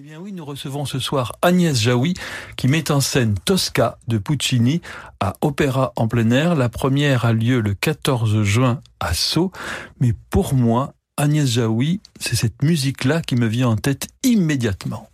Eh bien oui, nous recevons ce soir Agnès Jaoui qui met en scène Tosca de Puccini à Opéra en plein air. La première a lieu le 14 juin à Sceaux. Mais pour moi, Agnès Jaoui, c'est cette musique-là qui me vient en tête immédiatement.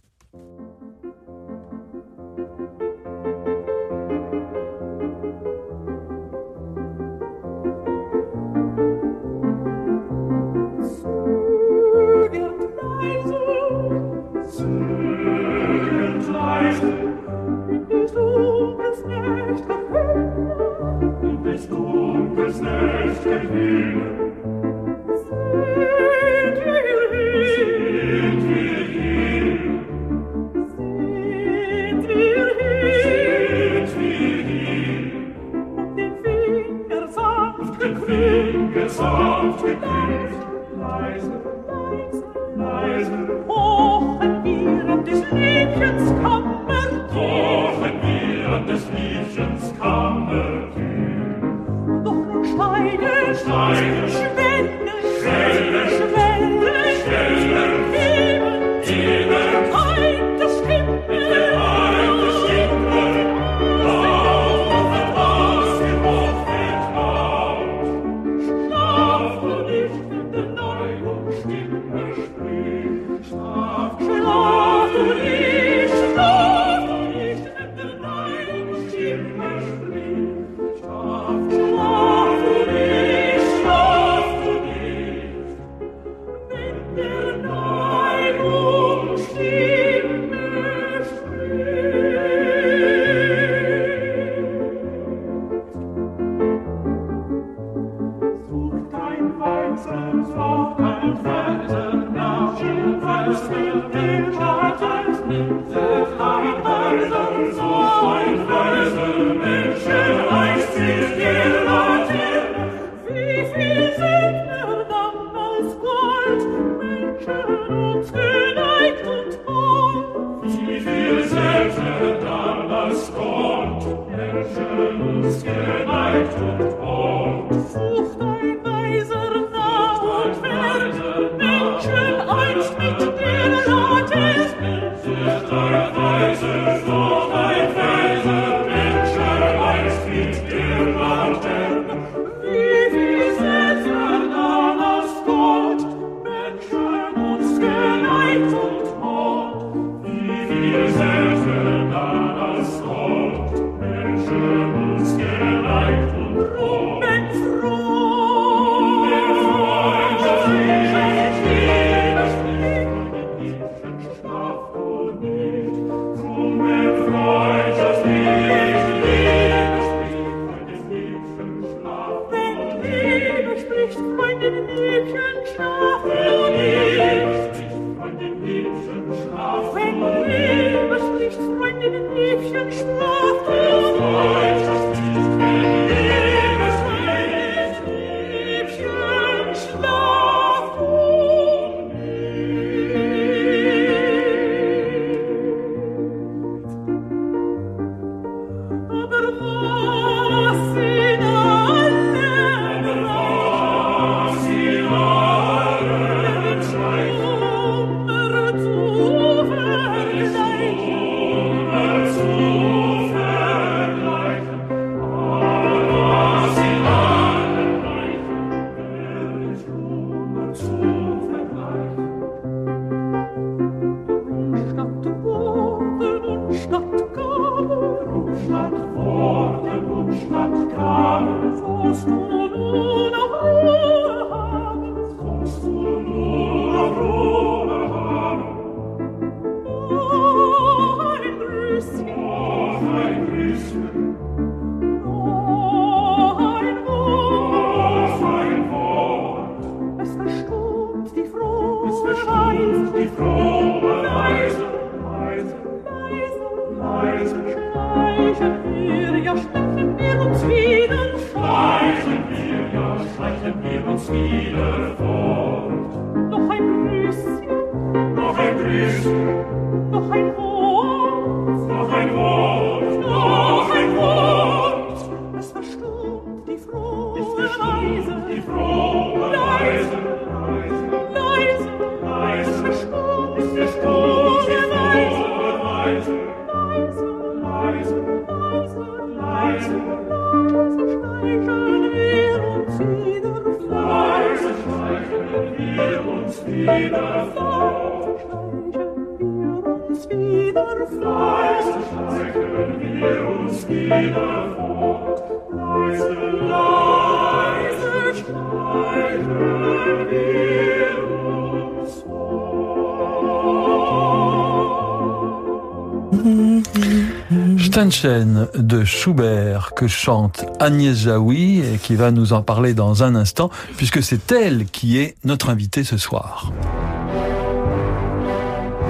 Stanchen de Schubert que chante Agnès Jaoui et qui va nous en parler dans un instant puisque c'est elle qui est notre invitée ce soir.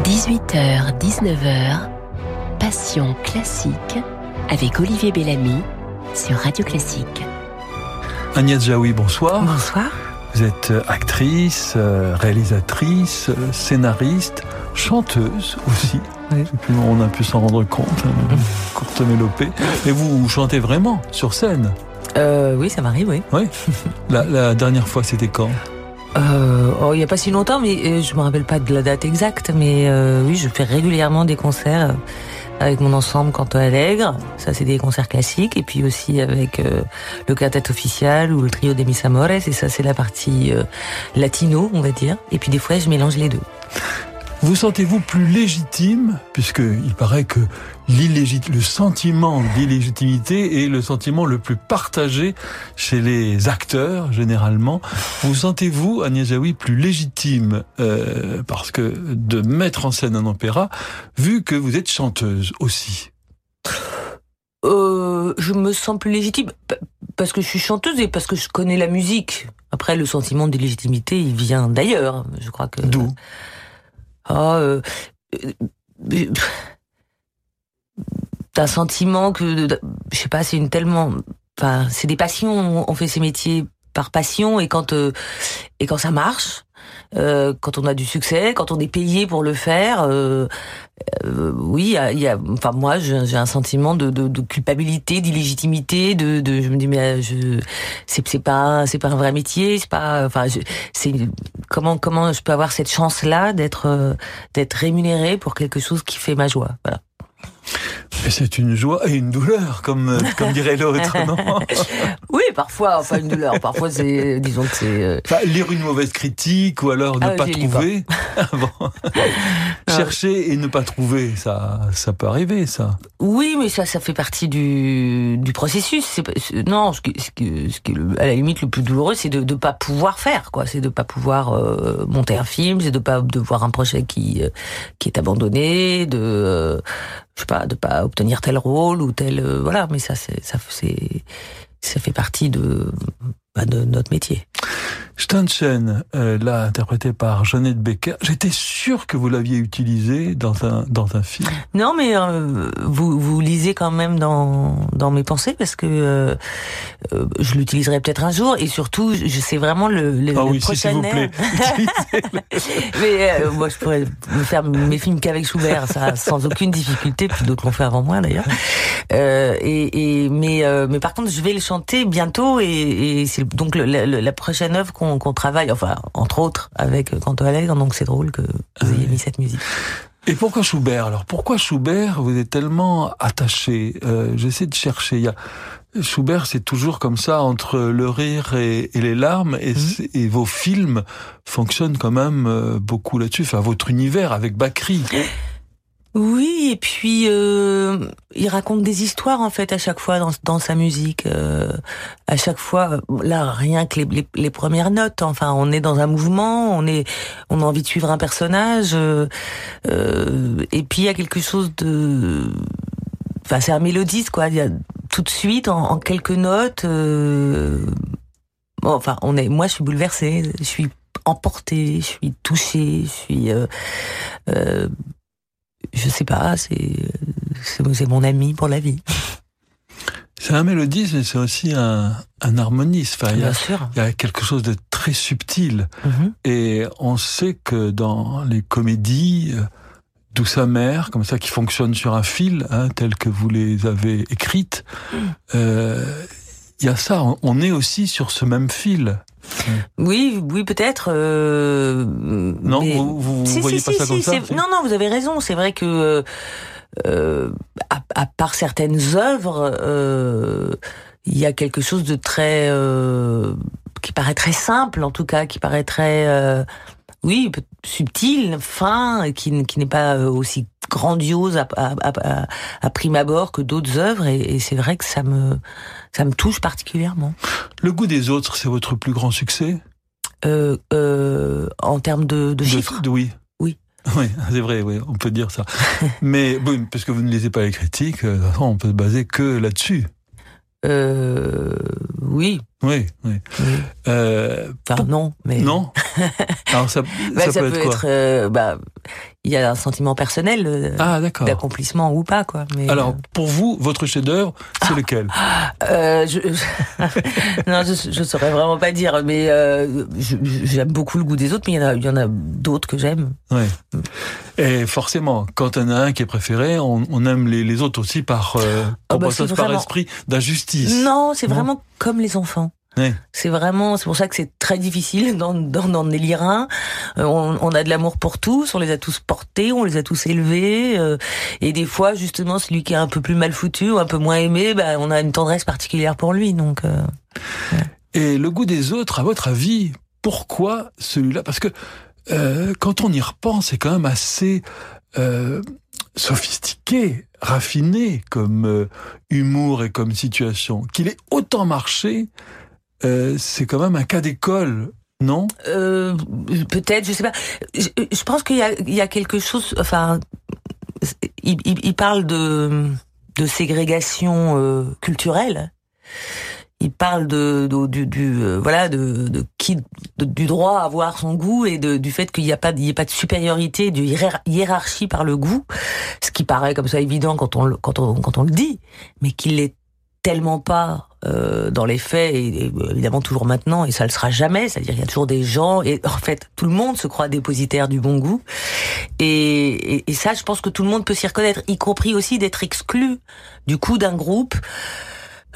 18h, 19h, Passion classique avec Olivier Bellamy sur Radio Classique. Agnès Jaoui, bonsoir. Bonsoir. Vous êtes actrice, euh, réalisatrice, scénariste, chanteuse aussi. On a pu s'en rendre compte, hein, courte mélopée. Mais vous chantez vraiment sur scène? Euh, Oui, ça m'arrive, oui. Oui? La, dernière fois, c'était quand? Euh, oh, il n'y a pas si longtemps, mais euh, je me rappelle pas de la date exacte. Mais euh, oui, je fais régulièrement des concerts avec mon ensemble Canto Alegre. Ça, c'est des concerts classiques. Et puis aussi avec le quartet officiel ou le trio des Mis Amores. Et ça, c'est la partie latino, on va dire. Et puis des fois, je mélange les deux. Vous sentez-vous plus légitime, puisque il paraît que le sentiment d'illégitimité est le sentiment le plus partagé chez les acteurs généralement. Vous sentez-vous, Agnès Jaoui, plus légitime euh, parce que de mettre en scène un opéra, vu que vous êtes chanteuse aussi? Euh, Je me sens plus légitime parce que je suis chanteuse et parce que je connais la musique. Après, le sentiment d'illégitimité, il vient d'ailleurs. Je crois que. D'où? Ah, euh, euh, d'un sentiment que, je sais pas, c'est une tellement, enfin, c'est des passions. On fait ces métiers par passion et quand euh, et quand ça marche, euh, quand on a du succès, quand on est payé pour le faire, euh, euh oui, il y a, enfin moi j'ai un sentiment de, de, de culpabilité, d'illégitimité, de, de, je me dis mais je c'est c'est pas c'est pas un vrai métier, c'est pas, enfin c'est comment comment je peux avoir cette chance là d'être d'être rémunéré pour quelque chose qui fait ma joie, voilà. C'est une joie et une douleur, comme, comme dirait l'autre, non Oui, parfois, enfin une douleur. Parfois, c'est, disons que c'est. Euh, lire une mauvaise critique ou alors ne ah, pas trouver. Ah, Chercher et ne pas trouver, ça, ça peut arriver, ça. Oui, mais ça, ça fait partie du, du processus. C'est, non, ce qui, ce qui, ce qui, à la limite, le plus douloureux, c'est de ne pas pouvoir faire, quoi. C'est de pas pouvoir euh, monter un film, c'est de pas de voir un projet qui, euh, qui est abandonné, de je sais pas, de pas obtenir tel rôle ou tel, voilà. Mais ça, c'est, ça, ça fait partie de, bah, de notre métier. Stanchen, euh, là interprété par Jeannette Becker, j'étais sûr que vous l'aviez utilisé dans un dans un film. Non, mais euh, vous vous lisez quand même dans dans mes pensées parce que euh, euh je l'utiliserai peut-être un jour et surtout je sais vraiment le, le, ah oui, s'il vous plaît. mais euh, moi je pourrais me faire mes films qu'avec Schubert, ça sans aucune difficulté, puis d'autres l'ont fait avant moi d'ailleurs. et, et mais mais par contre je vais le chanter bientôt et, et c'est donc le, la prochaine œuvre qu'on qu'on travaille, enfin, entre autres, avec Canto Alegre, donc c'est drôle que vous ayez mis cette musique. Et pourquoi Schubert? Alors pourquoi Schubert? Vous êtes tellement attaché. Euh, J'essaie de chercher. Il y a Schubert, c'est toujours comme ça entre le rire et, les larmes, et, mhm. et, vos films fonctionnent quand même euh, beaucoup là-dessus. Enfin, votre univers avec Bakri. Oui, et puis euh, il raconte des histoires en fait à chaque fois dans, sa musique. Euh, à chaque fois, là rien que les, premières notes. Enfin, on est dans un mouvement, on est, on a envie de suivre un personnage. Euh, euh et puis il y a quelque chose de, enfin c'est un mélodiste quoi. Tout de suite en, quelques notes. Euh, enfin, on est, moi je suis bouleversée, je suis emportée, je suis touchée, je suis euh, euh, je sais pas, c'est mon ami pour la vie. C'est un mélodiste, mais c'est aussi un, un harmoniste. Enfin, il, y a, il y a quelque chose de très subtil. Mhm. Et on sait que dans les comédies euh, douce amère, comme ça, qui fonctionnent sur un fil, hein, tel que vous les avez écrites, mm. euh, il y a ça. On est aussi sur ce même fil. Oui, oui, peut-être. Euh, non, vous, vous, voyez pas ça comme ça Non, non, vous avez raison. C'est vrai que euh, à, part certaines œuvres, euh, il y a quelque chose de très qui paraît très simple, en tout cas, qui paraît très oui, subtil, fin, qui, qui n'est pas aussi grandiose à, à, prime abord que d'autres œuvres, et, c'est vrai que ça me ça me touche particulièrement. Le goût des autres, c'est votre plus grand succès? Euh, euh, En termes de, de chiffres Oui. Oui. Oui, c'est vrai, oui, on peut dire ça. Mais bon, parce que vous ne lisez pas les critiques, euh, on peut se baser que là-dessus. Euh, oui. Oui, oui. Euh, enfin, non, mais. Non. Alors, ça, bah, ça, peut, être, euh, bah, il y a un sentiment personnel euh, ah, d'accomplissement ou pas, quoi. Mais, Alors, pour vous, votre chef-d'œuvre, c'est ah. lequel? Je, Non, je, je saurais vraiment pas dire, mais j'aime beaucoup le goût des autres, mais il y en a, d'autres que j'aime. Oui. Et forcément, quand on a un qui est préféré, on, on aime les, les, autres aussi par, oh, bah, par esprit d'injustice. Non, c'est vraiment comme les enfants. C'est vraiment, c'est pour ça que c'est très difficile d'en, d'en, élire un. Euh, on, a de l'amour pour tous, on les a tous portés, on les a tous élevés, euh, et des fois justement celui qui est un peu plus mal foutu ou un peu moins aimé, bah, on a une tendresse particulière pour lui. Donc. Euh, et le goût des autres, à votre avis, pourquoi celui-là? Parce que quand on y repense, c'est quand même assez sophistiqué, raffiné comme humour et comme situation, qu'il ait autant marché euh, c'est quand même un cas d'école, non? Euh, Peut-être, je sais pas. Je, pense qu'il y a, quelque chose. Enfin, il, parle de, de ségrégation euh, culturelle. Il parle de, du, voilà de, qui du droit à avoir son goût et du fait qu'il n'y a pas a pas de supériorité, de hiérarchie par le goût, ce qui paraît comme ça évident quand on quand on quand on le dit, mais qu'il l'est tellement pas euh, dans les faits et, évidemment toujours maintenant et ça le sera jamais. C'est-à-dire il y a toujours des gens et en fait tout le monde se croit dépositaire du bon goût. Et, et ça je pense que tout le monde peut s'y reconnaître y compris aussi d'être exclu du coup d'un groupe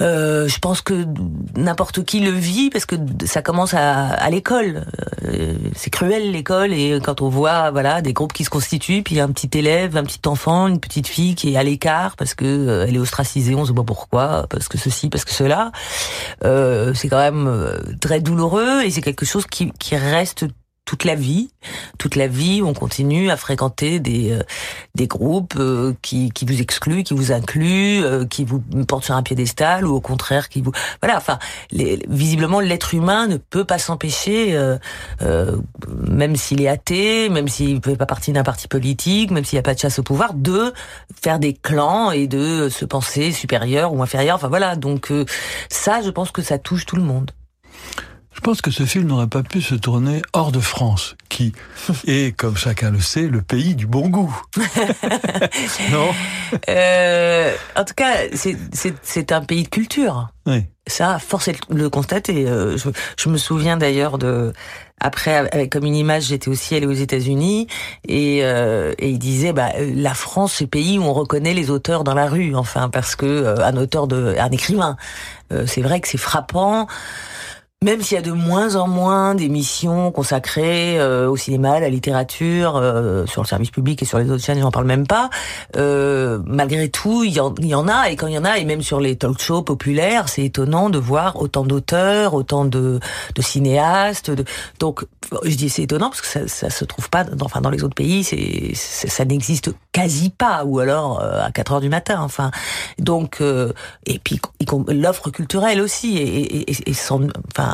euh, je pense que n'importe qui le vit parce que ça commence à, à l'école. Euh, c'est cruel l'école et quand on voit voilà des groupes qui se constituent, puis un petit élève, un petit enfant, une petite fille qui est à l'écart parce que euh, elle est ostracisée, on sait pas pourquoi, parce que ceci, parce que cela, c'est quand même très douloureux et c'est quelque chose qui, qui reste toute la vie, toute la vie, on continue à fréquenter des euh, des groupes euh, qui qui vous excluent, qui vous incluent, euh, qui vous portent sur un piédestal ou au contraire qui vous voilà. Enfin, les, visiblement l'être humain ne peut pas s'empêcher, même s'il est athée, même s'il ne fait pas partie d'un parti politique, même s'il n'y a pas de chasse au pouvoir, de faire des clans et de se penser supérieur ou inférieur. Enfin voilà. Donc ça, je pense que ça touche tout le monde. Je pense que ce film n'aurait pas pu se tourner hors de France, qui est, comme chacun le sait, le pays du bon goût. non euh, En tout cas, c'est un pays de culture. Oui. Ça, force est de le constater. Euh, je, je me souviens d'ailleurs de après avec comme une image j'étais aussi allée aux États-Unis et, euh, et il disait bah la France c'est le pays où on reconnaît les auteurs dans la rue enfin parce que euh, un auteur de un écrivain euh, c'est vrai que c'est frappant même s'il y a de moins en moins d'émissions consacrées euh, au cinéma, à la littérature, euh, sur le service public et sur les autres chaînes, j'en parle même pas. Euh, malgré tout, il y, en, il y, en, a, et quand il y en a, et même sur les talk shows populaires, c'est étonnant de voir autant d'auteurs, autant de, de cinéastes. De... Donc, je dis c'est étonnant parce que ça, ça se trouve pas, enfin dans les autres pays, c'est ça n'existe quasi pas, ou alors à 4 heures du matin. Enfin, donc, et puis l'offre culturelle aussi, et, et, et, et sans, enfin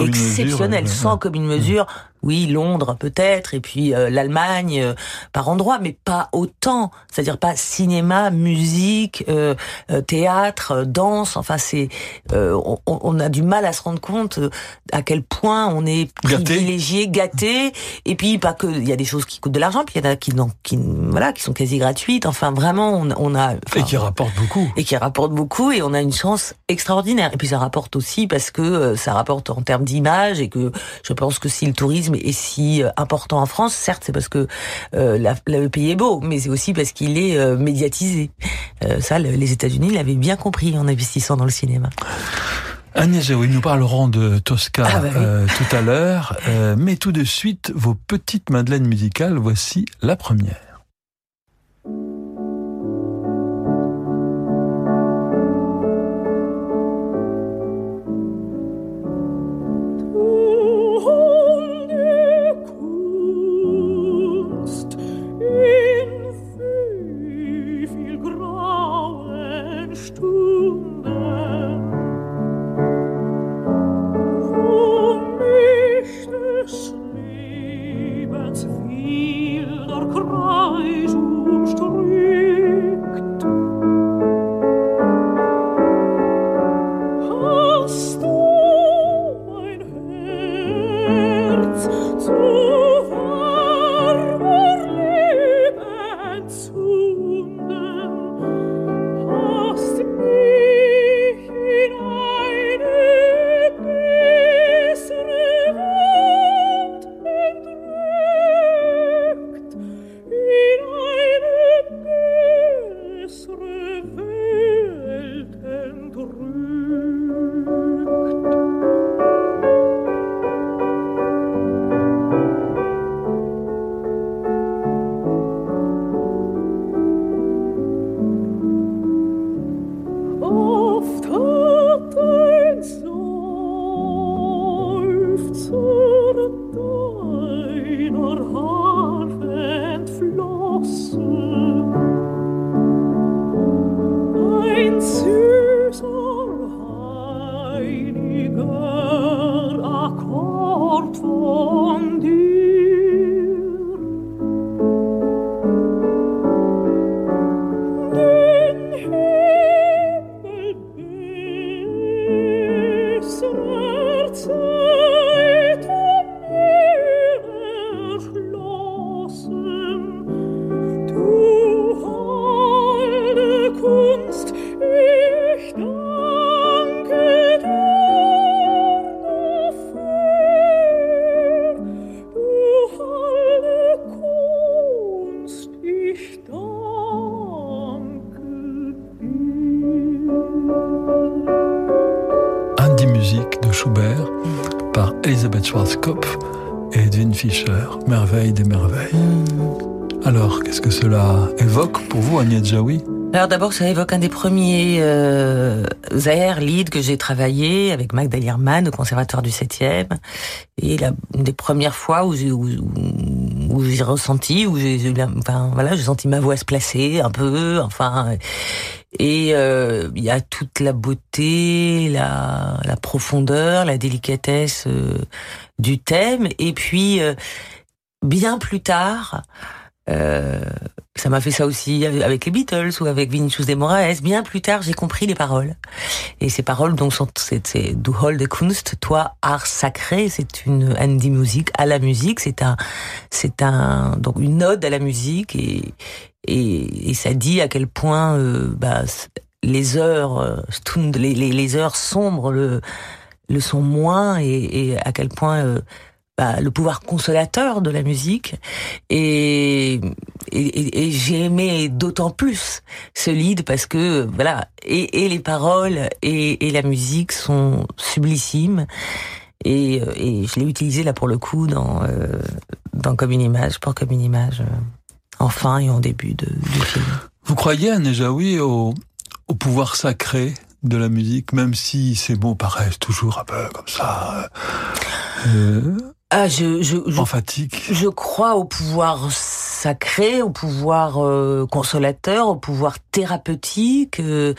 exceptionnel, sans comme une mesure oui, Londres peut-être, et puis euh, l'Allemagne euh, par endroits, mais pas autant. C'est-à-dire pas cinéma, musique, euh, théâtre, danse. Enfin, c'est on, on, a du mal à se rendre compte à quel point on est privilégié, gâté. Et puis pas que il y a des choses qui coûtent de l'argent, puis il y en a qui, non, qui voilà, qui sont quasi gratuites. Enfin, vraiment, on, on a et qui rapportent beaucoup. Et qui rapportent beaucoup, et on a une chance extraordinaire. Et puis ça rapporte aussi parce que ça rapporte en termes d'image et que je pense que si le tourisme est si euh, important en France, certes, c'est parce que euh, le pays est beau, mais c'est aussi parce qu'il est euh, médiatisé. ça, les États-Unis l'avaient bien compris en investissant dans le cinéma. Agnès oui, nous parlerons de Tosca ah, bah tout à l'heure, mais tout de suite, vos petites madeleines musicales, voici la première. D'abord, ça évoque un des premiers euh, airs lead que j'ai travaillé avec Magda Lierman au Conservatoire du 7e. Et la, une des premières fois où j'ai, où, j'ai ressenti, où j'ai, enfin voilà, j'ai senti ma voix se placer un peu, enfin. Et euh, il y a toute la beauté, la, la profondeur, la délicatesse euh, du thème. Et puis, euh, bien plus tard, euh, ça m'a fait ça aussi avec les Beatles ou avec Vinicius de Moraes. Bien plus tard, j'ai compris les paroles. Et ces paroles, donc, sont, c'est, Du Hall de Kunst, toi, art sacré, c'est une handy musique à la musique, c'est un, c'est un, donc, une ode à la musique et, et, et ça dit à quel point, euh, bah, les heures, euh, les, les, les heures sombres le, le sont moins et, et à quel point, euh, bah, le pouvoir consolateur de la musique. Et, et, et j'ai aimé d'autant plus ce lead parce que voilà, et, et les paroles et, et, la musique sont sublissimes. Et, et je l'ai utilisé là pour le coup dans, euh, dans Comme une image, pour Comme une image, euh, en fin et en début de, du film. Vous croyez, Anne Jaoui, au, au pouvoir sacré de la musique, même si ces mots paraissent toujours un peu comme ça. Euh, ah, je, je, je, emphatique. Je crois au pouvoir sacré, au pouvoir euh, consolateur, au pouvoir thérapeutique. Euh,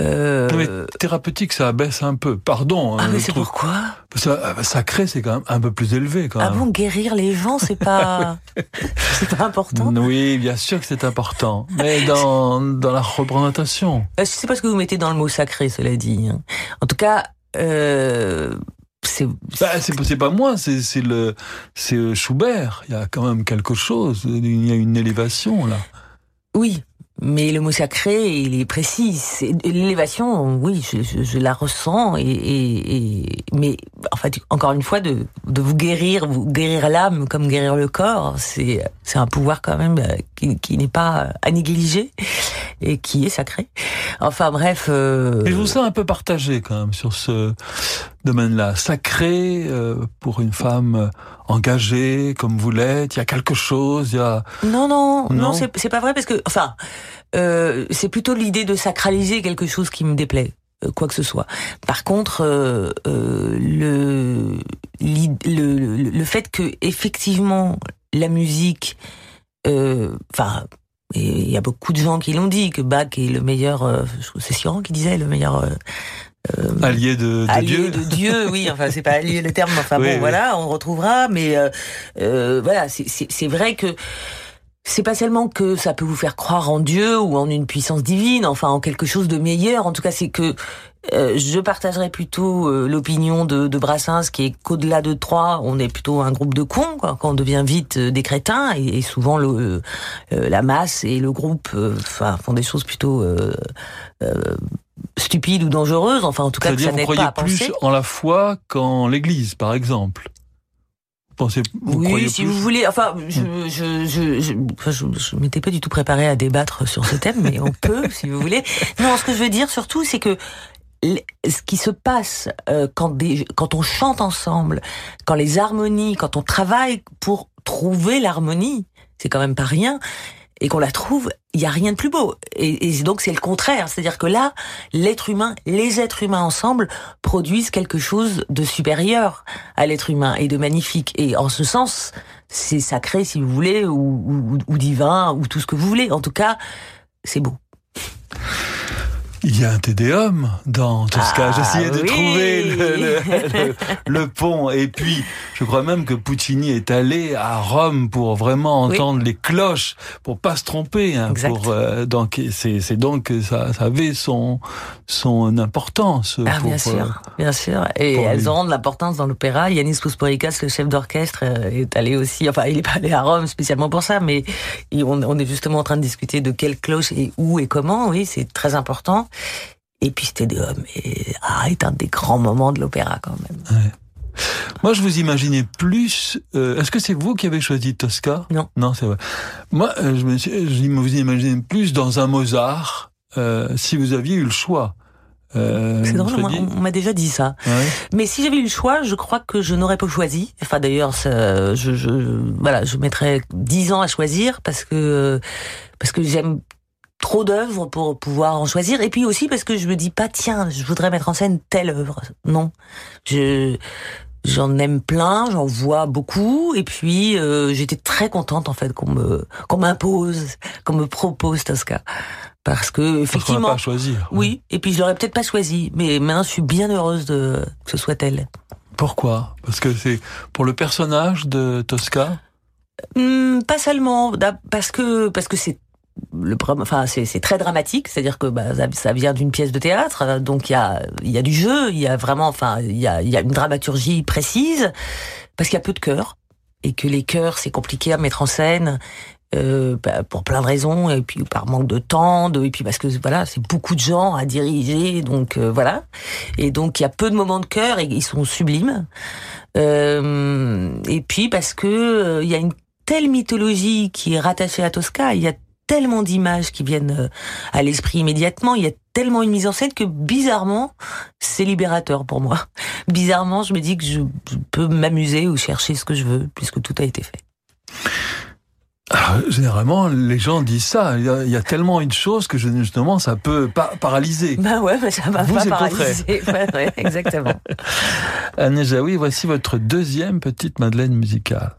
euh... Mais thérapeutique, ça abaisse un peu. Pardon. Hein, ah, mais c'est pourquoi? Ça, Sacré, c'est quand même un peu plus élevé. Quand ah même. bon, guérir les gens, c'est pas, c'est pas important? Oui, bien sûr que c'est important, mais dans dans la représentation. Je sais pas ce que vous mettez dans le mot sacré, cela dit. Hein. En tout cas. Euh, c'est bah, c'est pas moi, c'est le c'est Schubert. Il y a quand même quelque chose. Il y a une élévation là. Oui, mais le mot sacré, il est précis. L'élévation, oui, je, je, la ressens. Et, et, et, mais en fait, encore une fois, de, de vous guérir, vous guérir l'âme comme guérir le corps, c'est c'est un pouvoir quand même euh, qui, qui n'est pas à négliger et qui est sacré. Enfin bref. Euh... Et je vous sens un peu partagé quand même sur ce domaine-là. Sacré euh, pour une femme engagée comme vous l'êtes. Il y a quelque chose. Il y a. Non non non, non c'est pas vrai parce que enfin euh, c'est plutôt l'idée de sacraliser quelque chose qui me déplaît euh, quoi que ce soit. Par contre, euh, euh, le, le, le fait que effectivement la musique, enfin, il y a beaucoup de gens qui l'ont dit que Bach est le meilleur. c'est Siran qui disait le meilleur. allié de, de allié Dieu. de Dieu, oui. Enfin, c'est pas allié le terme, enfin bon, voilà, on retrouvera. Mais voilà, c'est vrai que c'est pas seulement que ça peut vous faire croire en Dieu ou en une puissance divine, enfin en quelque chose de meilleur. En tout cas, c'est que euh, je partagerais plutôt euh, l'opinion de, de, Brassens, qui est qu'au-delà de trois, on est plutôt un groupe de cons, quoi, quand on devient vite euh, des crétins, et, souvent le, la masse et le groupe enfin, font des choses plutôt stupides ou dangereuses. Enfin, en tout cas, que ça n'aide pas à plus en la foi qu'en l'Église, par exemple? Oui, si vous voulez. Enfin, je, hmm. je, je, je, je, m'étais pas du tout préparé à débattre sur ce thème, mais on peut, si vous voulez. Non, ce que je veux dire surtout, c'est que ce qui se passe euh, quand, des, quand on chante ensemble, quand les harmonies, quand on travaille pour trouver l'harmonie, c'est quand même pas rien et qu'on la trouve, il y a rien de plus beau. Et, donc c'est le contraire, c'est-à-dire que là, l'être humain, les êtres humains ensemble produisent quelque chose de supérieur à l'être humain et de magnifique. Et en ce sens, c'est sacré si vous voulez, ou, ou divin, ou tout ce que vous voulez. En tout cas, c'est beau. Il y a un Tédéum dans Tosca. Ah, J'essayais de trouver le, le, pont. Et puis, je crois même que Puccini est allé à Rome pour vraiment entendre les cloches, pour pas se tromper. Hein, pour, euh, donc, c'est donc que ça, ça, avait son, son importance. Ah, bien sûr, euh, bien sûr. Et elles ont de l'importance dans l'opéra. Yanis Pousporikas, le chef d'orchestre, euh, est allé aussi. Enfin, il est pas allé à Rome spécialement pour ça, mais on, on est justement en train de discuter de quelle cloche et où et comment. Oui, c'est très important. Et puis Stédium est, ah, est un des grands moments de l'opéra quand même. Moi, je vous imaginais plus. Euh, est-ce que c'est vous qui avez choisi Tosca? Non. Non, c'est vrai. Moi, euh, je me, je vous imaginais plus dans un Mozart euh, si vous aviez eu le choix. Euh, c'est drôle, on m'a déjà dit ça. Ah Mais si j'avais eu le choix, je crois que je n'aurais pas choisi. Enfin, d'ailleurs, je, je, voilà, je mettrais dix ans à choisir parce que parce que j'aime trop d'œuvres pour pouvoir en choisir. Et puis aussi parce que je me dis pas, tiens, je voudrais mettre en scène telle œuvre. Non. Je, j'en aime plein, j'en vois beaucoup. Et puis, euh, j'étais très contente, en fait, qu'on me, qu'on m'impose, qu'on me propose Tosca. Parce que, effectivement. Parce pas choisir. Oui. Et puis, je l'aurais peut-être pas choisi. Mais maintenant, je suis bien heureuse de, que ce soit elle. Pourquoi? Parce que c'est pour le personnage de Tosca? Hum, pas seulement, parce que parce que c'est le enfin c'est très dramatique c'est-à-dire que bah, ça, vient d'une pièce de théâtre donc il y a il y a du jeu il y a vraiment enfin il y a il y a une dramaturgie précise parce qu'il y a peu de chœurs et que les chœurs c'est compliqué à mettre en scène euh, bah, pour plein de raisons et puis par manque de temps et puis parce que voilà c'est beaucoup de gens à diriger donc euh, voilà. Et donc il y a peu de moments de chœur et ils sont sublimes. Euh, et puis parce que euh, il y a une telle mythologie qui est rattachée à Tosca il y a tellement d'images qui viennent euh, à l'esprit immédiatement, il y a tellement une mise en scène que bizarrement, c'est libérateur pour moi. Bizarrement, je me dis que je, peux m'amuser ou chercher ce que je veux, puisque tout a été fait. Ah, généralement, les gens disent ça. Il y, a, tellement une chose que justement, ça peut pas paralyser. Bah ouais, mais ça va pas paralyser. ouais, exactement. Anne Jaoui, voici votre deuxième petite Madeleine musicale.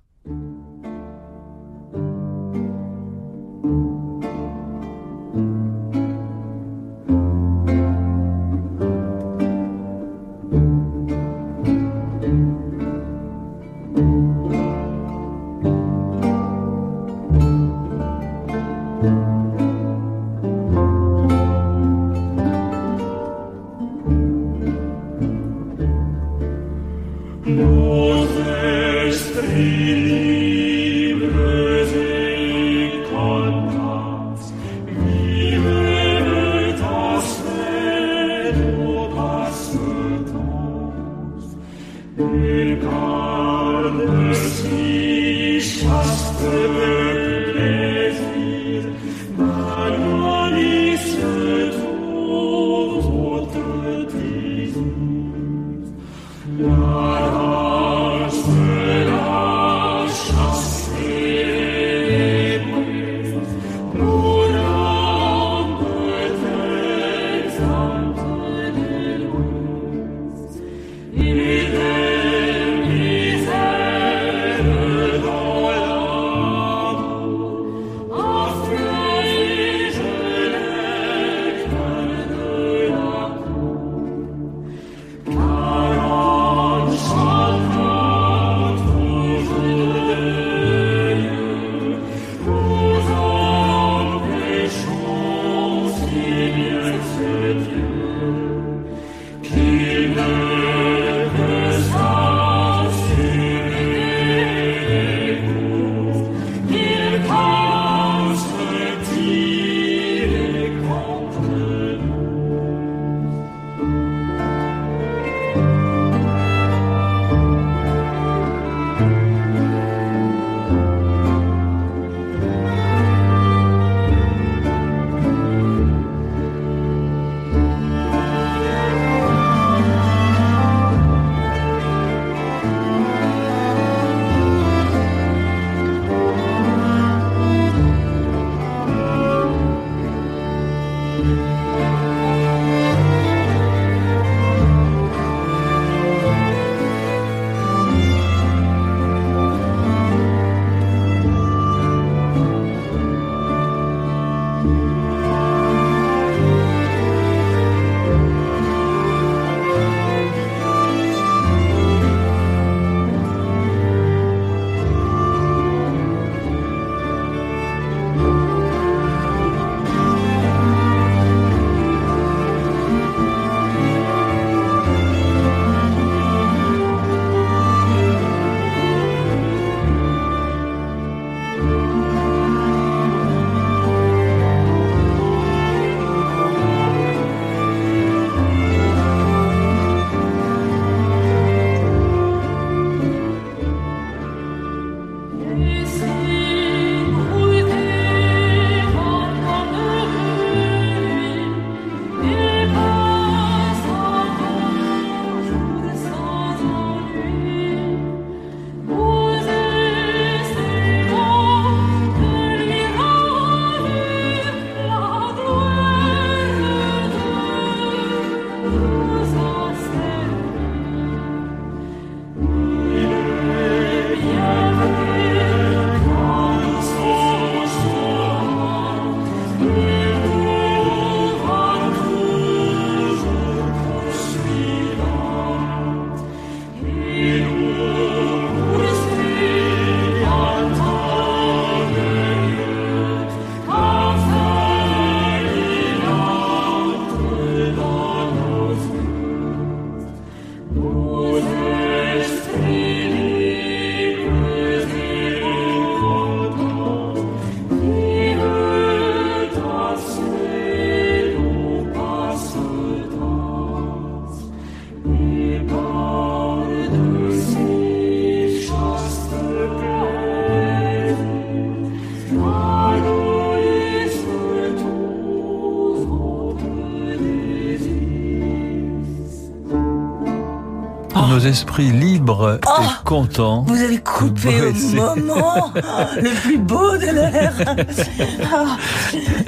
Esprit libre et oh, content. Vous avez coupé au moment le plus beau de l'air.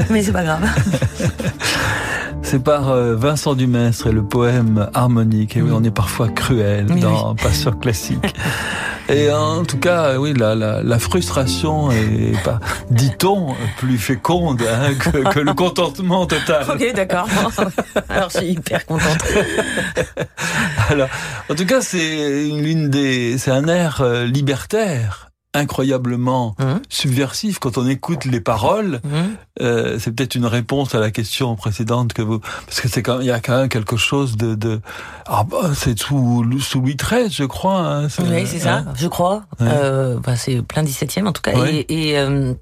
Mais c'est pas grave. C'est par euh, Vincent Dumestre et le poème harmonique. Et oui, on est parfois cruel dans Passion classique. Et en tout cas, oui, la, la, la frustration est pas, dit-on, plus féconde hein, que, que, le contentement total. Ok, d'accord. Alors, je suis hyper contente. Alors, en tout cas, c'est l'une des, c'est un air euh, libertaire incroyablement mmh. subversif quand on écoute les paroles. Mmh. Euh, c'est peut-être une réponse à la question précédente que vous, parce que c'est quand il y a quand même quelque chose de, de ah bah, c'est sous sous Louis XIII, je crois. Hein, oui, c'est ça, hein. je crois. Euh, bah, c'est plein 17e en tout cas. Et, et euh,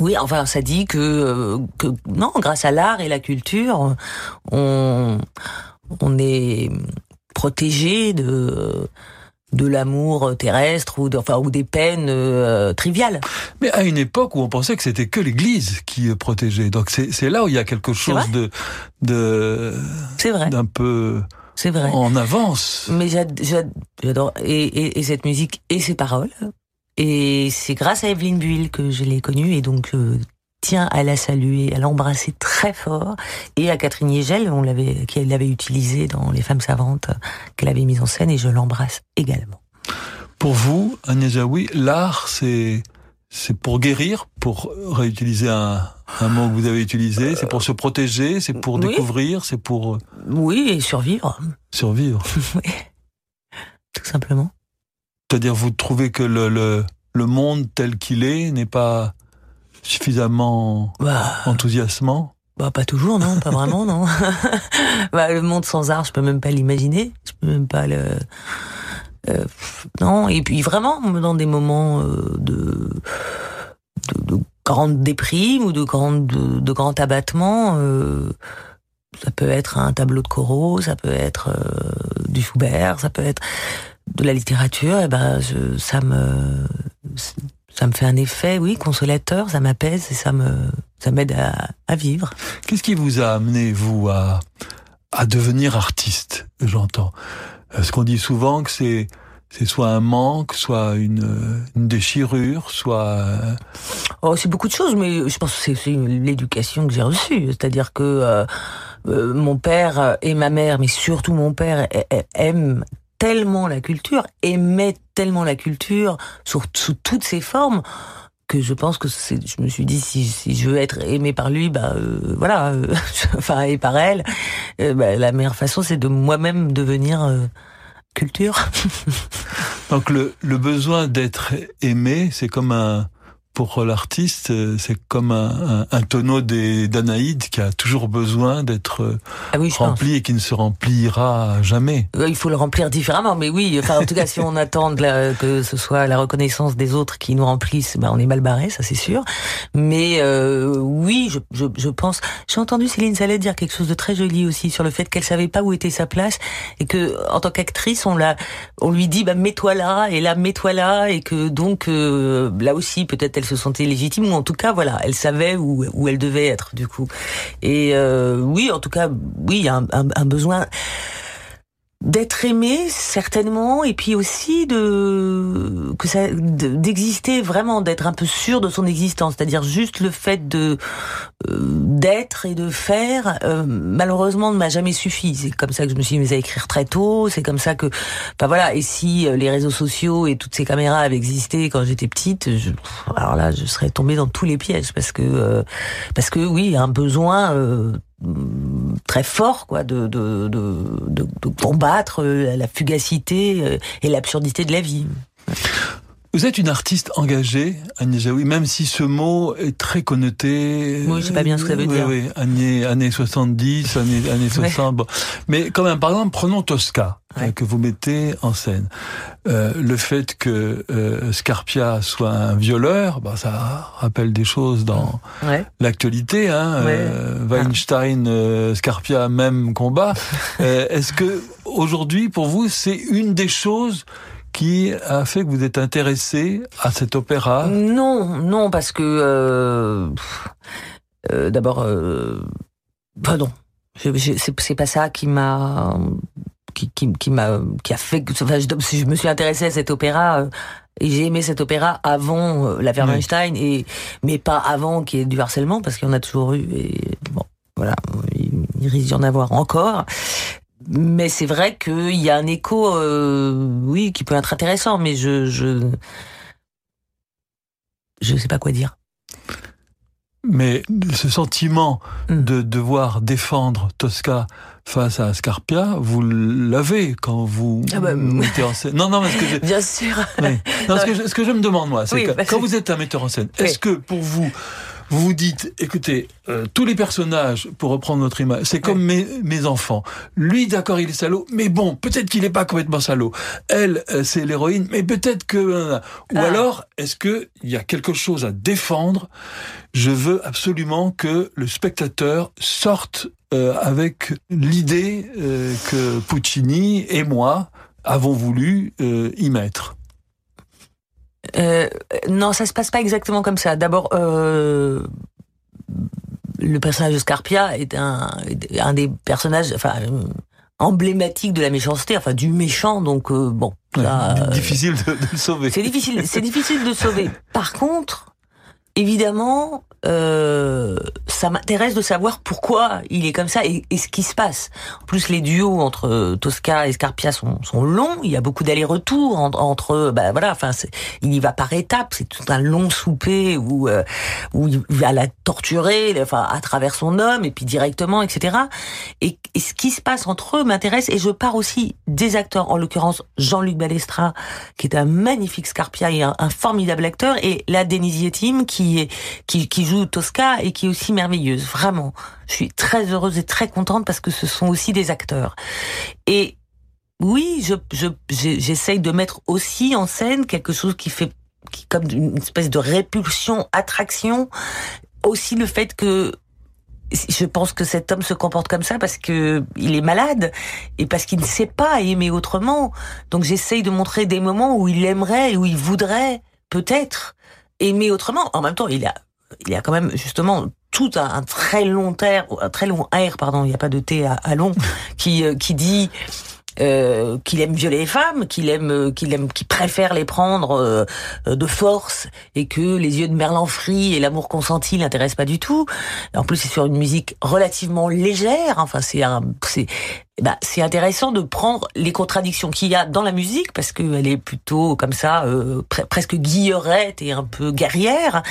oui, enfin, ça dit que, euh, que non, grâce à l'art et la culture, on, on est protégé de de l'amour terrestre ou, enfin, ou des peines euh, triviales. Mais à une époque où on pensait que c'était que l'Église qui protégeait. Donc c'est là où il y a quelque chose de de d'un peu c'est vrai. En avance. Mais j'adore et, et, cette musique et ses paroles. Et c'est grâce à Evelyne Buil que je l'ai connue et donc euh, tiens à la saluer, à l'embrasser très fort, et à Catherine Yegel, on l'avait, qu'elle l'avait utilisé dans Les Femmes Savantes, qu'elle avait mise en scène, et je l'embrasse également. Pour vous, Agnès Jaoui, l'art, c'est c'est pour guérir, pour réutiliser un, un mot que vous avez utilisé, c'est pour se protéger, c'est pour découvrir, c'est pour... Oui, et survivre. Survivre. oui, tout simplement. C'est-à-dire, vous trouvez que le, le, le monde tel qu'il est n'est pas suffisamment bah, enthousiasmant? Bah pas toujours non, pas vraiment non. bah le monde sans art, je peux même pas l'imaginer, je peux même pas le euh, non. Et puis vraiment dans des moments euh, de, de, de grande déprime ou de grande de, de grand abattement euh, ça peut être un tableau de Corot, ça peut être du Schubert, ça peut être de la littérature et ben je, ça me ça me fait un effet, oui, consolateur, ça m'apaise et ça me, ça m'aide à, à, vivre. Qu'est-ce qui vous a amené, vous, à, à devenir artiste, j'entends? Ce qu'on dit souvent que c'est, c'est soit un manque, soit une, une déchirure, soit... Euh, oh, c'est beaucoup de choses, mais je pense que c'est l'éducation que j'ai reçue. C'est-à-dire que euh, euh, mon père et ma mère, mais surtout mon père, aiment tellement la culture, aimait tellement la culture sous, toutes ses formes, que je pense que c'est, je me suis dit si, si je veux être aimé par lui, bah euh, voilà, euh, enfin et par elle, euh, bah, la meilleure façon c'est de moi-même devenir culture. Donc le, le besoin d'être aimé, c'est comme un pour l'artiste, euh, c'est comme un, un, un tonneau d'Anaïde qui a toujours besoin d'être ah rempli et qui ne se remplira jamais. Il faut le remplir différemment, mais oui. Enfin, en tout cas, si on attend que ce soit la reconnaissance des autres qui nous remplissent, ben on est mal barré, ça c'est sûr. Mais euh, oui, je, je, je pense. J'ai entendu Céline Salet dire quelque chose de très joli aussi sur le fait qu'elle savait pas où était sa place et que en tant qu'actrice, on l'a, on lui dit, bah mets-toi là et là mets-toi là et que donc euh, là aussi peut-être se sentait légitime ou en tout cas voilà, elle savait où, où elle devait être du coup. Et euh, oui, en tout cas, oui, il y a un, un besoin d'être aimé certainement et puis aussi de que ça d'exister vraiment d'être un peu sûr de son existence. C'est-à-dire juste le fait de euh, d'être et de faire euh, malheureusement ne m'a jamais suffi. C'est comme ça que je me suis mise à écrire très tôt. C'est comme ça que enfin voilà et si euh, les réseaux sociaux et toutes ces caméras avaient existé quand j'étais petite je, alors là je serais tombée dans tous les pièges parce que parce que oui un besoin très fort quoi de, combattre euh, la fugacité euh, et l'absurdité de la vie. Vous êtes une artiste engagée, Agnès Jaoui, même si ce mot est très connoté. Oui, je sais pas bien ce que ça veut dire. Oui, années, années 70, années, années 60. Bon. Mais quand même, par exemple, prenons Tosca, euh, que vous mettez en scène. Euh, le fait que euh, Scarpia soit un violeur, bah, ça rappelle des choses dans l'actualité. Hein, euh, Weinstein, euh, Scarpia, même combat. Est-ce que aujourd'hui, pour vous, c'est une des choses qui a fait que vous êtes intéressé à cet opéra? Non, non, parce que euh, euh, d'abord, euh, pardon, c'est pas ça qui m'a qui, qui, qui m'a qui a fait que enfin, je, je, me suis intéressé à cet opéra euh, et j'ai aimé cet opéra avant euh, l'affaire Weinstein et mais pas avant qu'il y ait du harcèlement parce qu'il y en a toujours eu et bon voilà il, il risque d'y en avoir encore mais c'est vrai qu'il y a un écho, euh, oui, qui peut être intéressant, mais je, je, je sais pas quoi dire. Mais ce sentiment mm. de devoir défendre Tosca face à Scarpia, vous l'avez quand vous ah bah, mettez en scène. Non, non, parce que je... bien sûr. Oui. Non, ce, que je, ce, que je, me demande moi, c'est que bah, quand vous êtes un metteur en scène, est-ce que pour vous vous vous dites, écoutez, euh, tous les personnages, pour reprendre notre image, c'est comme mes, mes enfants. Lui, d'accord, il est salaud, mais bon, peut-être qu'il n'est pas complètement salaud. Elle, euh, c'est l'héroïne, mais peut-être que... Euh, ou ah. alors, est-ce que il y a quelque chose à défendre? Je veux absolument que le spectateur sorte avec l'idée que Puccini et moi avons voulu y mettre. Euh, non, ça se passe pas exactement comme ça. D'abord, euh, le personnage de Scarpia est un, un des personnages, enfin, emblématiques de la méchanceté, enfin du méchant. Donc euh, bon, difficile de, de, le sauver. C'est difficile, c'est difficile de le sauver. Par contre, évidemment, euh, ça m'intéresse de savoir pourquoi il est comme ça et, ce qui se passe. En plus, les duos entre euh, Tosca et Scarpia sont, sont longs. Il y a beaucoup d'allers-retours entre, bah voilà, enfin, il y va par étapes. C'est tout un long souper où euh, où il va la torturer, enfin, à travers son homme et puis directement, etc. Et, ce qui se passe entre eux m'intéresse et je pars aussi des acteurs, en l'occurrence Jean-Luc Balestra, qui est un magnifique Scarpia et un, formidable acteur, et la Denise Yetim qui qui, joue Tosca et qui est aussi merveilleuse, vraiment. Je suis très heureuse et très contente parce que ce sont aussi des acteurs. Et oui, je, j'essaye de mettre aussi en scène quelque chose qui fait qui, comme une espèce de répulsion, attraction. Aussi le fait que je pense que cet homme se comporte comme ça parce que il est malade et parce qu'il ne sait pas aimer autrement. Donc j'essaye de montrer des moments où il aimerait, où il voudrait peut-être aimer autrement. En même temps, il a il y a quand même justement tout un, très long air, un très long air, pardon, il n'y a pas de T à, long, qui euh, qui dit euh, qu'il aime violer les femmes, qu'il aime, euh, qu'il aime, qu'il préfère les prendre de force, et que les yeux de Merlan Free et l'amour consenti l'intéressent pas du tout. En plus, c'est sur une musique relativement légère. Enfin, c'est un, c'est bah, c'est intéressant de prendre les contradictions qu'il y a dans la musique parce qu'elle est plutôt comme ça euh, presque guillerette et un peu guerrière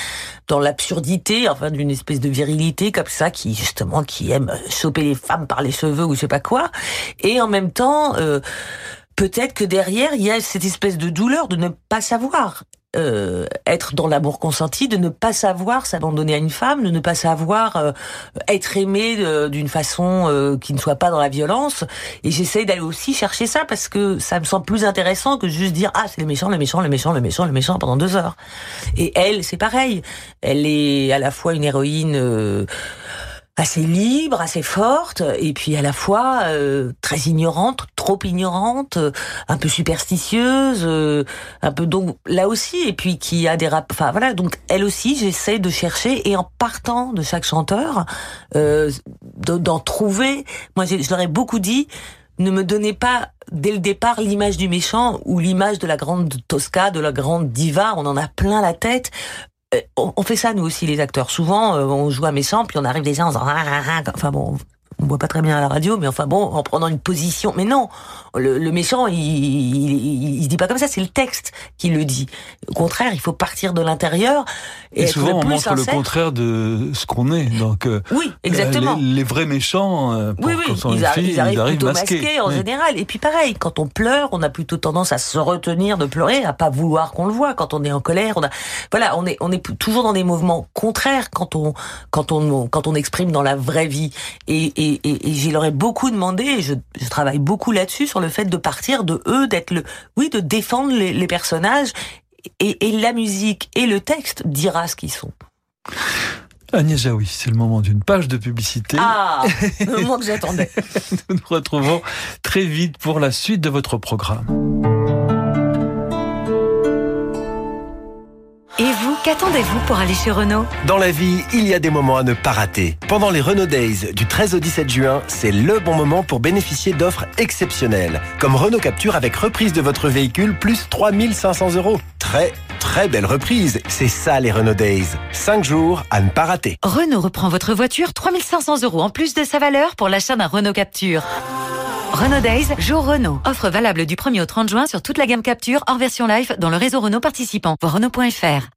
dans l'absurdité enfin d'une espèce de virilité comme ça qui justement qui aime choper les femmes par les cheveux ou je sais pas quoi. Et en même temps euh, peut-être que derrière il y a cette espèce de douleur de ne pas savoir euh, être dans l'amour consenti, de ne pas savoir s'abandonner à une femme, de ne pas savoir euh, être aimé euh, d'une façon qui ne soit pas dans la violence. Et j'essaie d'aller aussi chercher ça parce que ça me semble plus intéressant que juste dire ah c'est les méchants, les méchants, les méchants, les méchants, les méchants pendant deux heures. Et elle, c'est pareil. Elle est à la fois une héroïne assez libre, assez forte, et puis à la fois euh, très ignorante, trop ignorante, euh, un peu superstitieuse, euh, un peu donc là aussi, et puis qui a des rap, enfin voilà, donc elle aussi, j'essaie de chercher et en partant de chaque chanteur, d'en trouver. Moi, je leur ai beaucoup dit. Ne me donnez pas dès le départ l'image du méchant ou l'image de la grande Tosca, de la grande diva, on en a plein la tête. Euh, on, fait ça nous aussi les acteurs. Souvent, euh, on joue à méchant, puis on arrive déjà en disant, ah, ah, ah, enfin bon, on voit pas très bien à la radio, mais enfin bon, en prenant une position. Mais non, le, méchant, il, il, il, se dit pas comme ça, c'est le texte qui le dit. Au contraire, il faut partir de l'intérieur. Et, souvent, on montre le contraire de ce qu'on est. Donc, euh, oui, exactement. Les, vrais méchants, euh, pour oui, oui. ils, arrivent, plutôt masqués, en général. Et puis pareil, quand on pleure, on a plutôt tendance à se retenir de pleurer, à pas vouloir qu'on le voit. Quand on est en colère, on a, voilà, on est, on est toujours dans des mouvements contraires quand on, quand on, quand on exprime dans la vraie vie. Et, et, et, et je leur ai beaucoup demandé, et je, je travaille beaucoup là-dessus sur le fait de partir de eux, d'être le, oui, de défendre les, personnages et, la musique et le texte dira ce qu'ils sont. Agnès Jaoui, c'est le moment d'une page de publicité. Ah, le moment que j'attendais. nous nous retrouvons très vite pour la suite de votre programme. Et vous, qu'attendez-vous pour aller chez Renault? Dans la vie, il y a des moments à ne pas rater. Pendant les Renault Days du 13 au 17 juin, c'est le bon moment pour bénéficier d'offres exceptionnelles, comme Renault Capture avec reprise de votre véhicule plus 3500 euros. Très, très belle reprise. C'est ça les Renault Days. 5 jours à ne pas rater. Renault reprend votre voiture 3500 euros en plus de sa valeur pour l'achat d'un Renault Capture. Renault Days, jour Renault. Offre valable du 1er au 30 juin sur toute la gamme Capture hors version live dans le réseau Renault participant. Voir Renault.fr.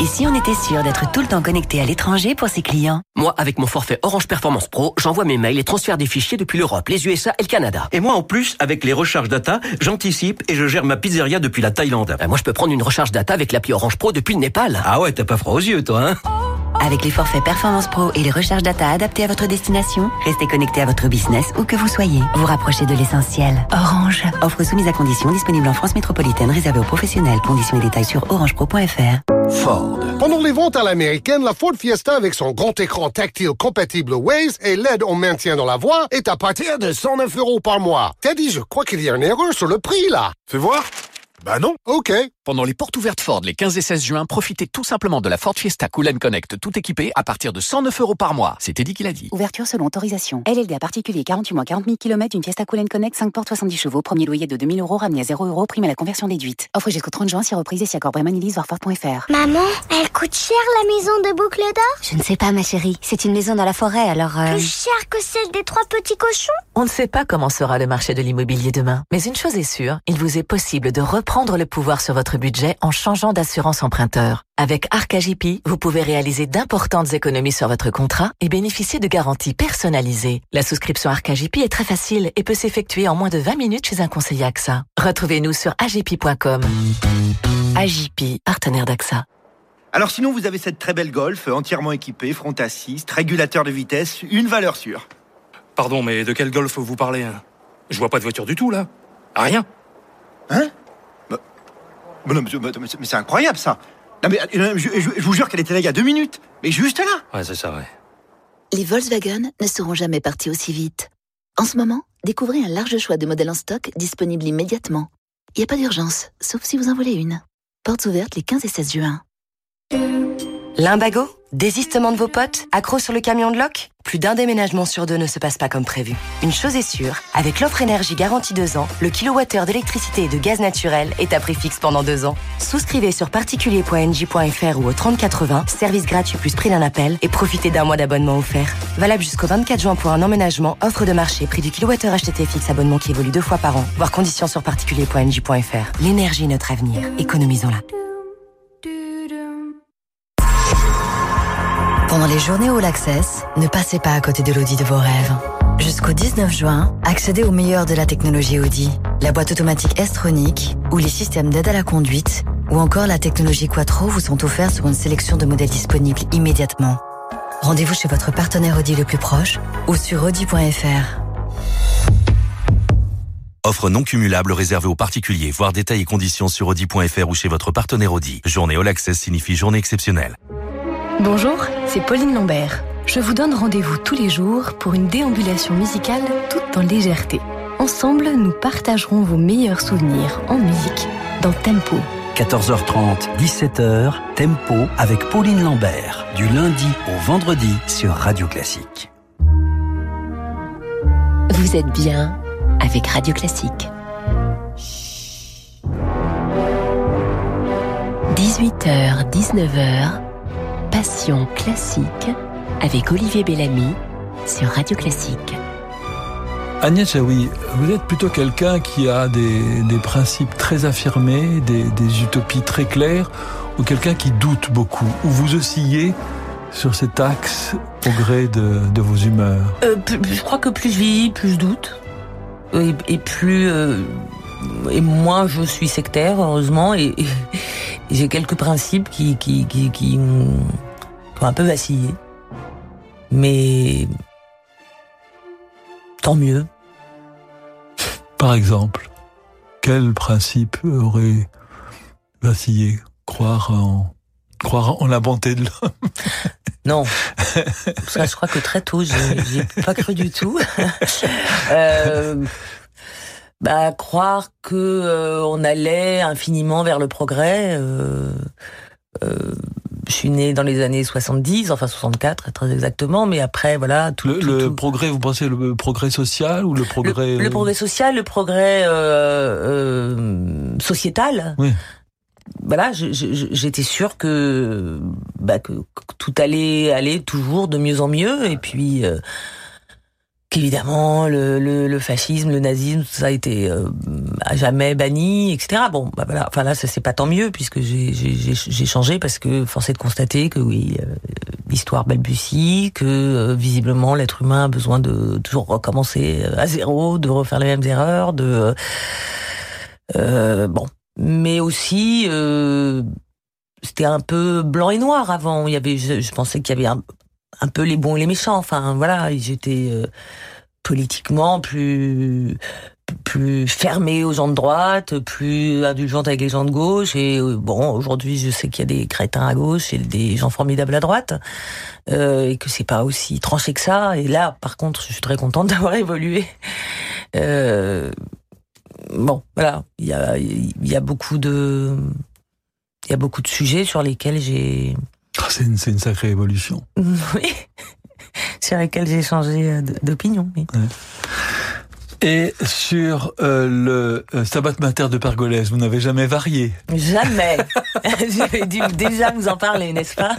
Et si on était sûr d'être tout le temps connecté à l'étranger pour ses clients? Moi, avec mon forfait Orange Performance Pro, j'envoie mes mails et transfère des fichiers depuis l'Europe, les USA et le Canada. Et moi, en plus, avec les recharges data, j'anticipe et je gère ma pizzeria depuis la Thaïlande. Euh, moi, je peux prendre une recharge data avec l'appli Orange Pro depuis le Népal. Ah ouais, t'as pas froid aux yeux, toi, hein? Avec les forfaits Performance Pro et les recharges data adaptés à votre destination, restez connecté à votre business où que vous soyez. Vous rapprochez de l'essentiel. Orange. Offre soumise à conditions disponible en France métropolitaine réservée aux professionnels. Conditions et détails sur orangepro.fr. Pendant les ventes à l'américaine, la Ford Fiesta avec son grand écran tactile compatible Waze et l'aide au maintien dans la voie est à partir de 109 euros par mois. Teddy, je crois qu'il y a une erreur sur le prix là. Fais voir. Bah non. Ok. Pendant les portes ouvertes Ford les 15 et 16 juin, profitez tout simplement de la Ford Fiesta Cool Connect tout équipé à partir de 109 euros par mois. C'était dit qu'il a dit. Ouverture selon autorisation. LLD particulier 48 mois 40 000 km une Fiesta Cool Connect 5 portes 70 chevaux. Premier loyer de 2000 euros ramené à 0 euros. Prime à la conversion déduite. Offre jusqu'au 30 juin si reprise et si accord Bremen voir Ford.fr. Maman, elle coûte cher la maison de Boucle d'Or? Je ne sais pas ma chérie. C'est une maison dans la forêt alors... Euh, Plus cher que celle des trois petits cochons? On ne sait pas comment sera le marché de l'immobilier demain. Mais une chose est sûre, il vous est possible de reprendre le pouvoir sur votre budget en changeant d'assurance emprunteur. Avec Arcagip, vous pouvez réaliser d'importantes économies sur votre contrat et bénéficier de garanties personnalisées. La souscription Arcagip est très facile et peut s'effectuer en moins de 20 minutes chez un conseiller AXA. Retrouvez-nous sur agipi.com. Agipi, partenaire d'AXA. Alors sinon, vous avez cette très belle Golf, entièrement équipée, front assist, régulateur de vitesse, une valeur sûre. Pardon, mais de quel Golf vous parlez hein? Je vois pas de voiture du tout, là. Rien. Hein? Mais, c'est incroyable ça. mais, euh, je, vous jure qu'elle était là il y a deux minutes. Mais juste là. Ouais, c'est ça, ouais. Les Volkswagen ne seront jamais partis aussi vite. En ce moment, découvrez un large choix de modèles en stock disponibles immédiatement. Il n'y a pas d'urgence, sauf si vous en voulez une. Portes ouvertes les 15 et 16 juin. Limbago? Désistement de vos potes Accro sur le camion de loc? Plus d'un déménagement sur deux ne se passe pas comme prévu. Une chose est sûre, avec l'offre énergie garantie 2 ans, le kilowattheure d'électricité et de gaz naturel est à prix fixe pendant deux ans. Souscrivez sur particulier.nj.fr ou au 3080, service gratuit plus prix d'un appel et profitez d'un mois d'abonnement offert. Valable jusqu'au 24 juin pour un emménagement, offre de marché, prix du kilowattheure acheté fixe, abonnement qui évolue deux fois par an. Voir conditions sur particulier.nj.fr. L'énergie est notre avenir. Économisons-la. Pendant les journées All Access, ne passez pas à côté de l'Audi de vos rêves. Jusqu'au 19 juin, accédez au meilleur de la technologie Audi, la boîte automatique S-Tronic ou les systèmes d'aide à la conduite, ou encore la technologie Quattro vous sont offerts sur une sélection de modèles disponibles immédiatement. Rendez-vous chez votre partenaire Audi le plus proche ou sur audi.fr. Offre non cumulable réservée aux particuliers. Voir détails et conditions sur audi.fr ou chez votre partenaire Audi. Journée All Access signifie journée exceptionnelle. Bonjour, c'est Pauline Lambert. Je vous donne rendez-vous tous les jours pour une déambulation musicale toute en légèreté. Ensemble, nous partagerons vos meilleurs souvenirs en musique dans Tempo. 14h30, 17h, Tempo avec Pauline Lambert, du lundi au vendredi sur Radio Classique. Vous êtes bien avec Radio Classique. 18h, 19h, Passion classique avec Olivier Bellamy sur Radio Classique. Agnès Jaoui, vous êtes plutôt quelqu'un qui a des, des, principes très affirmés, des, des utopies très claires, ou quelqu'un qui doute beaucoup, ou vous oscillez sur cet axe au gré de, de vos humeurs? Euh, Je crois que plus je vis, plus je doute. Et, et plus... Euh, et moins je suis sectaire, heureusement, et, et j'ai quelques principes qui, qui, qui, qui ont un peu vacillé. Mais tant mieux. Par exemple, quel principe aurait vacillé? Croire en, croire en la bonté de l'homme? Non, ça, je crois que très tôt, j'ai pas cru du tout. euh, bah, croire que euh, on allait infiniment vers le progrès. Euh, euh, je suis né dans les années 70, enfin 64 très exactement, mais après voilà tout le, tout, le tout. progrès. Vous pensez le progrès social ou le progrès le, le progrès social, le progrès euh, euh, sociétal. Oui. Voilà, j'étais sûr que, bah, que, que tout allait aller toujours de mieux en mieux, et puis. Euh, qu'évidemment le, le, le, fascisme, le nazisme, tout ça a été euh, à jamais banni, etc. Bon, bah voilà. Enfin là, ça c'est pas tant mieux puisque j'ai changé parce que force est de constater que oui, euh, l'histoire balbutie, que euh, visiblement l'être humain a besoin de toujours recommencer à zéro, de refaire les mêmes erreurs, de bon, mais aussi c'était un peu blanc et noir avant. Il y avait, je, je pensais qu'il y avait un, un peu les bons et les méchants. Enfin, voilà, j'étais euh, politiquement plus plus aux gens de droite, plus indulgente avec les gens de gauche. Et euh, bon, aujourd'hui, je sais qu'il y a des crétins à gauche et des gens formidables à droite, euh, et que c'est pas aussi tranché que ça. Et là, par contre, je suis très contente d'avoir évolué. Bon, voilà, il y a beaucoup de sujets sur lesquels j'ai c'est une, une, sacrée évolution. Oui, sur laquelle j'ai changé d'opinion. Oui. Ouais. Et sur euh, le euh, Sabbat Mater de Pergolèse, vous n'avez jamais varié? Jamais. J'avais dû déjà vous en parler, n'est-ce pas?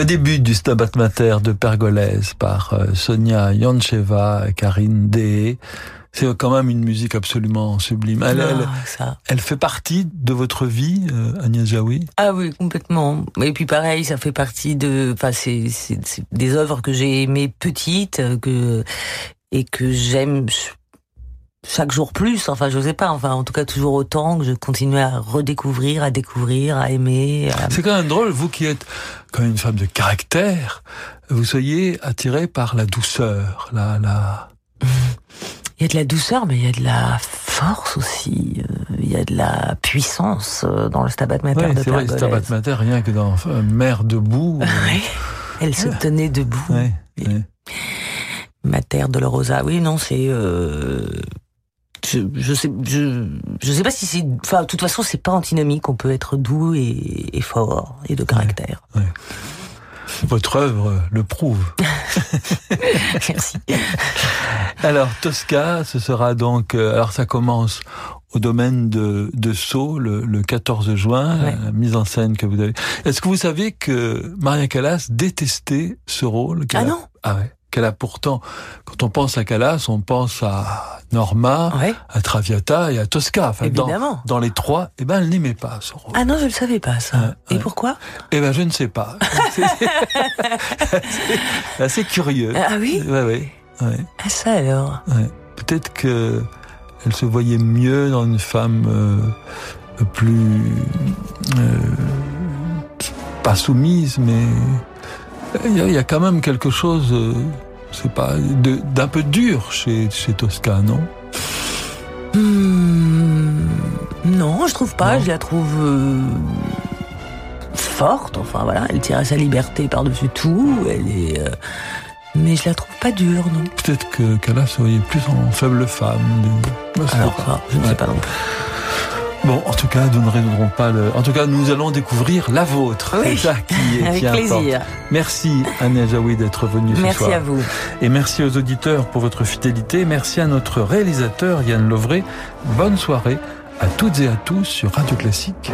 Le début du Stabat Mater de Pergolèse par euh, Sonia Yancheva, Karine Dehé. C'est quand même une musique absolument sublime. Elle, Ah, elle, ça. elle fait partie de votre vie, euh, Agnès Jaoui? Ah oui, complètement. Et puis pareil, ça fait partie de, enfin c'est des œuvres que j'ai aimées petites, euh, que et que j'aime chaque jour plus. Enfin, je sais pas. Enfin, en tout cas, toujours autant que je continue à redécouvrir, à découvrir, à aimer. à- C'est quand même drôle, vous qui êtes quand même une femme de caractère, vous soyez attirée par la douceur, la, la... Il y a de la douceur, mais il y a de la force aussi. euh, Il y a de la puissance euh, dans le Stabat Mater Ouais, de c'est vrai, Pergolèse. Stabat Mater, rien que dans euh, Mère debout. euh, Oui. Elle se tenait debout. ouais, ouais. Mater de Rosa. Oui, non, c'est. euh, je, je sais, je, je sais pas si c'est. Enfin, de toute façon, c'est pas antinomique. On peut être doux et, et fort et de caractère. Votre œuvre euh, le prouve. Merci. Alors, Tosca, ce sera donc... euh, alors, ça commence au domaine de, de Sceaux le, le 14 juin, Ouais. la mise en scène que vous avez. Est-ce que vous savez que Maria Callas détestait ce rôle Ah non Ah ouais. Qu'elle a pourtant, quand on pense à Callas, on pense à Norma, à Traviata et à Tosca. Enfin, Évidemment. Dans, les trois, eh ben, elle n'aimait pas ce rôle. Ah non, je le savais pas ça. Et pourquoi? Eh ben, je ne sais pas. C'est assez, assez curieux. Ah oui? Ouais, ouais, ouais. Ah ça alors? Peut-être que elle se voyait mieux dans une femme euh, plus euh, pas soumise, mais il y, a, il y a quand même quelque chose, euh, c'est pas d'un peu dur chez chez Tosca, non? Hmm, non, je trouve pas. Je la trouve euh, forte. Enfin voilà, elle tire à sa liberté par-dessus tout. Elle est. euh, mais je la trouve pas dure, non. Peut-être que Callas se voyait plus en faible femme. de- Alors ça, je ne sais pas non plus. Bon, en tout cas, nous ne résoudrons pas le. En tout cas, nous allons découvrir la vôtre. Oui. Ça qui est Avec qui plaisir. Merci Agnès Jaoui d'être venue ce Merci soir. à vous. Et merci aux auditeurs pour votre fidélité. Merci à notre réalisateur Yann Lovray. Bonne soirée à toutes et à tous sur Radio Classique.